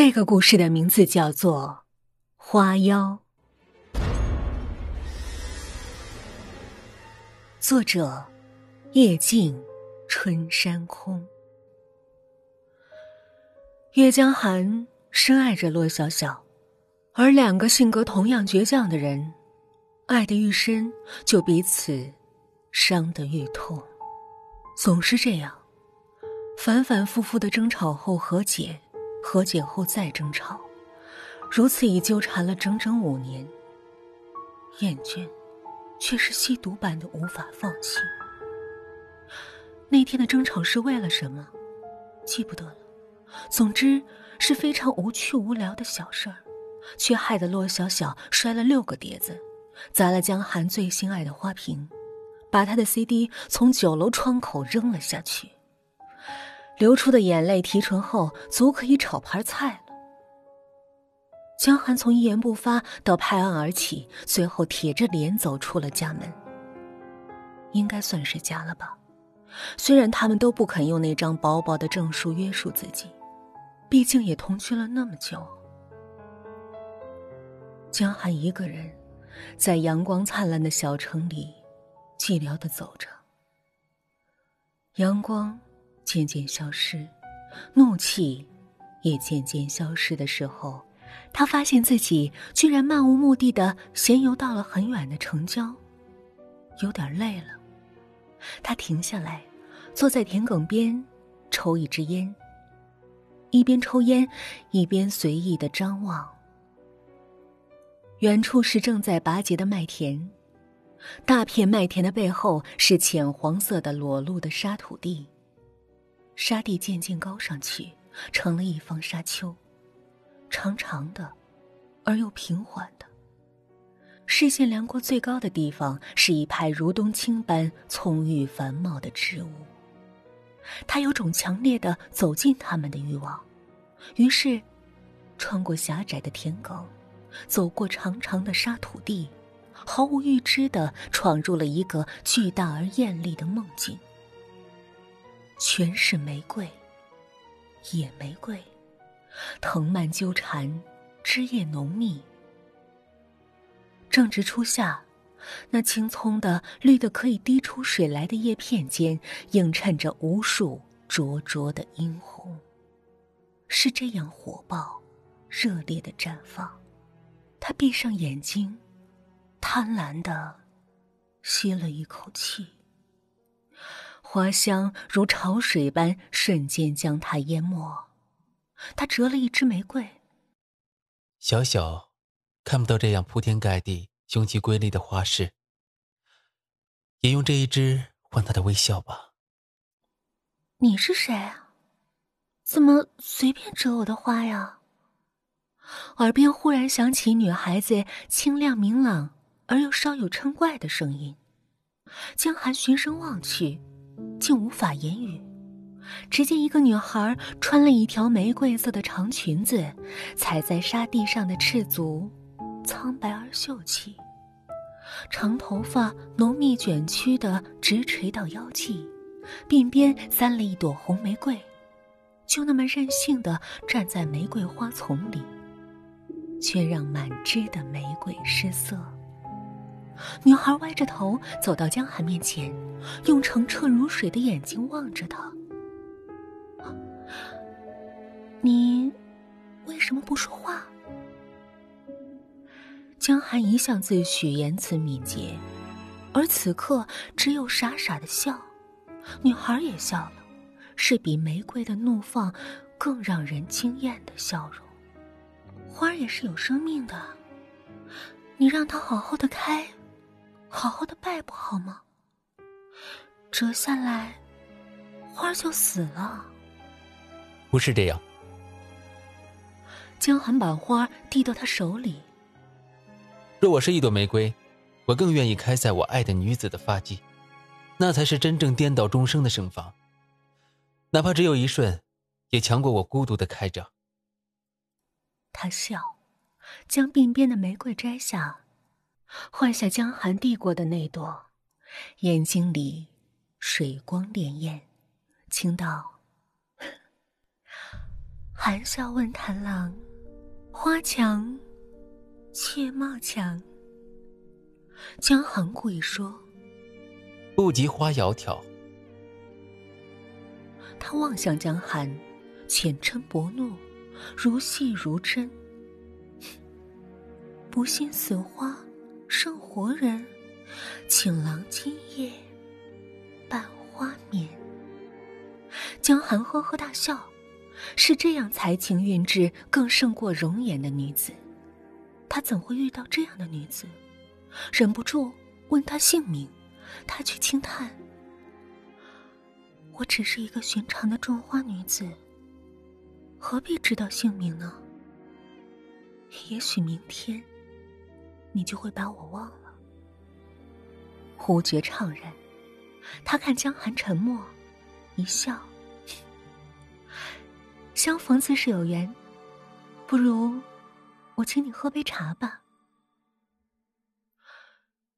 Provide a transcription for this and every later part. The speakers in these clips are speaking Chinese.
这个故事的名字叫做《花妖》，作者叶静，春山空。岳江寒深爱着洛小小，而两个性格同样倔强的人，爱得愈深，就彼此伤得愈痛。总是这样，反反复复的争吵后和解。和解后再争吵，如此已纠缠了整整五年。厌倦，却是吸毒般的无法放弃。那天的争吵是为了什么？记不得了。总之是非常无趣无聊的小事儿，却害得洛小小摔了六个碟子，砸了江寒最心爱的花瓶，把他的 CD 从九楼窗口扔了下去。流出的眼泪提纯后，足可以炒盘菜了。江寒从一言不发到拍案而起，最后铁着脸走出了家门。应该算是家了吧？虽然他们都不肯用那张薄薄的证书约束自己，毕竟也同居了那么久。江寒一个人在阳光灿烂的小城里寂寥的走着。阳光。渐渐消失，怒气也渐渐消失的时候，他发现自己居然漫无目的的闲游到了很远的城郊，有点累了。他停下来，坐在田埂边，抽一支烟。一边抽烟，一边随意的张望。远处是正在拔节的麦田，大片麦田的背后是浅黄色的裸露的沙土地。沙地渐渐高上去，成了一方沙丘，长长的，而又平缓的。视线量过最高的地方，是一派如冬青般葱郁繁茂的植物。他有种强烈的走近他们的欲望，于是，穿过狭窄的田埂，走过长长的沙土地，毫无预知的闯入了一个巨大而艳丽的梦境。全是玫瑰，野玫瑰，藤蔓纠缠，枝叶浓密。正值初夏，那青葱的绿的可以滴出水来的叶片间，映衬着无数灼灼的殷红，是这样火爆、热烈的绽放。他闭上眼睛，贪婪的吸了一口气。花香如潮水般瞬间将他淹没，他折了一支玫瑰。小小，看不到这样铺天盖地、雄奇瑰丽的花式，也用这一支换他的微笑吧。你是谁啊？怎么随便折我的花呀？耳边忽然响起女孩子清亮明朗而又稍有嗔怪的声音，江寒循声望去。竟无法言语。只见一个女孩穿了一条玫瑰色的长裙子，踩在沙地上的赤足，苍白而秀气。长头发浓密卷曲的直垂到腰际，鬓边簪了一朵红玫瑰，就那么任性的站在玫瑰花丛里，却让满枝的玫瑰失色。女孩歪着头走到江寒面前，用澄澈如水的眼睛望着他。你为什么不说话？江寒一向自诩言辞敏捷，而此刻只有傻傻的笑。女孩也笑了，是比玫瑰的怒放更让人惊艳的笑容。花儿也是有生命的，你让它好好的开。好好的拜不好吗？折下来，花就死了。不是这样。江寒把花递到他手里。若我是一朵玫瑰，我更愿意开在我爱的女子的发髻，那才是真正颠倒众生的盛放。哪怕只有一瞬，也强过我孤独的开着。他笑，将鬓边的玫瑰摘下。换下江寒递过的那朵，眼睛里水光潋滟，轻道：“含笑问谭郎：“花墙，却貌强。”江寒故意说：“不及花窈窕。”他望向江寒，浅嗔薄怒，如戏如真。不信死花生活人，请郎今夜伴花眠。江寒呵呵大笑，是这样才情韵致更胜过容颜的女子，他怎会遇到这样的女子？忍不住问她姓名，她却轻叹：“我只是一个寻常的种花女子，何必知道姓名呢？也许明天，你就会把我忘了。”忽觉怅然，他看江寒沉默，一笑：“ 相逢自是有缘，不如我请你喝杯茶吧。”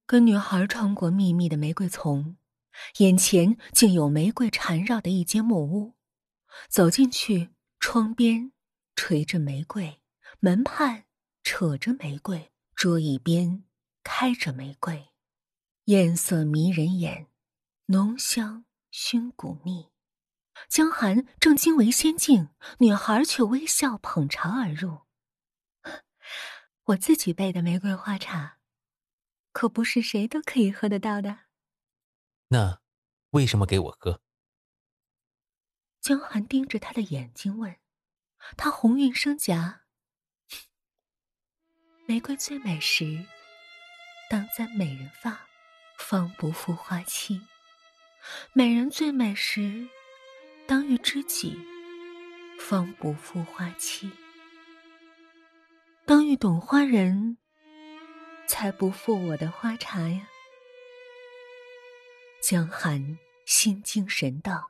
跟女孩穿过密密的玫瑰丛，眼前竟有玫瑰缠绕的一间木屋。走进去，窗边垂着玫瑰，门畔扯着玫瑰，桌椅边开着玫瑰，艳色迷人眼，浓香熏骨腻。江寒正惊为仙境，女孩却微笑捧茶而入。我自己备的玫瑰花茶。可不是谁都可以喝得到的。那，为什么给我喝？江寒盯着他的眼睛问。他红晕生颊。玫瑰最美时，当簪美人发，方不负花期；美人最美时，当遇知己，方不负花期；当遇懂花人。才不负我的花茶呀！江寒心惊神荡，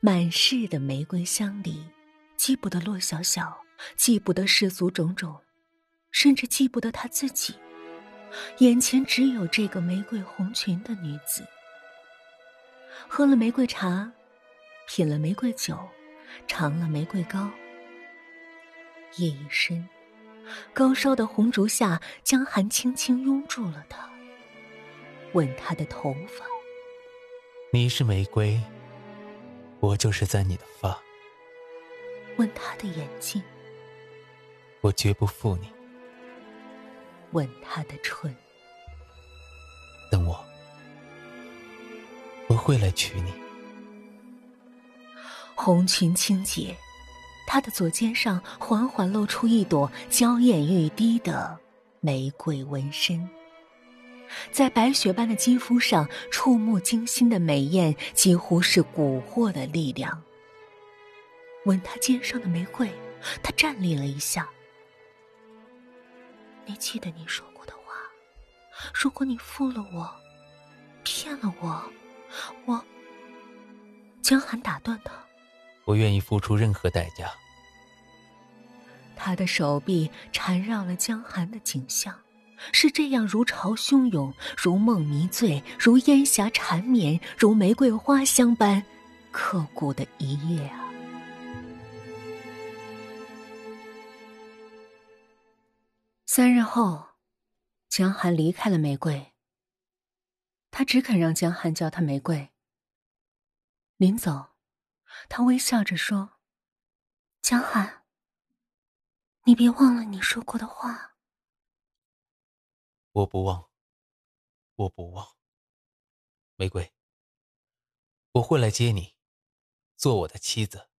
满室的玫瑰香里，记不得洛小小，记不得世俗种种，甚至记不得他自己。眼前只有这个玫瑰红裙的女子。喝了玫瑰茶，品了玫瑰酒，尝了玫瑰糕，夜已深。高烧的红烛下，江寒轻轻拥住了她，吻她的头发。你是玫瑰，我就是在你的发。吻她的眼睛，我绝不负你。吻她的唇，等我，我会来娶你。红裙轻解。她的左肩上缓缓露出一朵娇艳欲滴的玫瑰纹身，在白雪般的肌肤上，触目惊心的美艳几乎是蛊惑的力量。吻她肩上的玫瑰，她站立了一下。你记得你说过的话，如果你负了我，骗了我，我……江寒打断他。我愿意付出任何代价。他的手臂缠绕了江寒的颈项，是这样如潮汹涌，如梦迷醉，如烟霞缠绵，如玫瑰花香般刻骨的一夜啊！三日后，江寒离开了玫瑰。他只肯让江寒叫他玫瑰。临走。他微笑着说：“江寒，你别忘了你说过的话。”“我不忘，我不忘。”玫瑰，我会来接你，做我的妻子。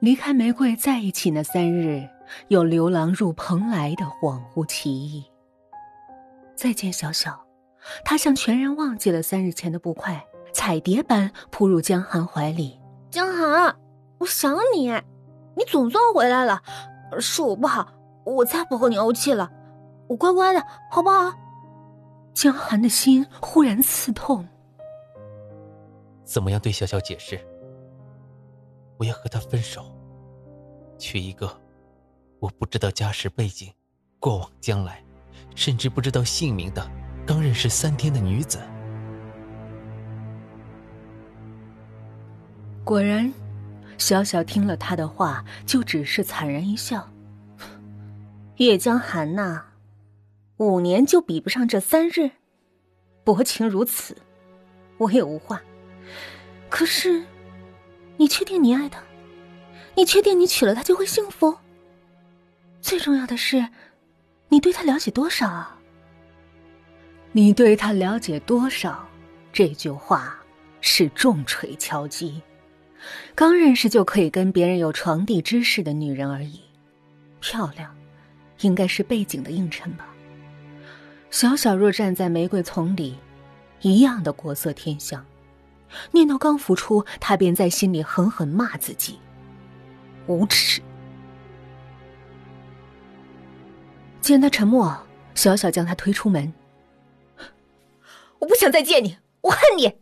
离开玫瑰在一起那三日，有流浪入蓬莱的恍惚奇异。再见，小小。他像全然忘记了三日前的不快，彩蝶般扑入江寒怀里。江寒，我想你，你总算回来了。是我不好，我再不和你怄气了，我乖乖的，好不好？江寒的心忽然刺痛。怎么样对小小解释？我要和他分手，娶一个我不知道家世背景、过往将来，甚至不知道姓名的。刚认识三天的女子，果然，小小听了他的话，就只是惨然一笑。月江寒呐，五年就比不上这三日，薄情如此，我也无话。可是，你确定你爱他？你确定你娶了她就会幸福？最重要的是，你对他了解多少啊？你对他了解多少？这句话是重锤敲击。刚认识就可以跟别人有床笫之事的女人而已，漂亮，应该是背景的映衬吧。小小若站在玫瑰丛里，一样的国色天香。念头刚浮出，他便在心里狠狠骂自己：无耻。见他沉默，小小将他推出门。我不想再见你，我恨你。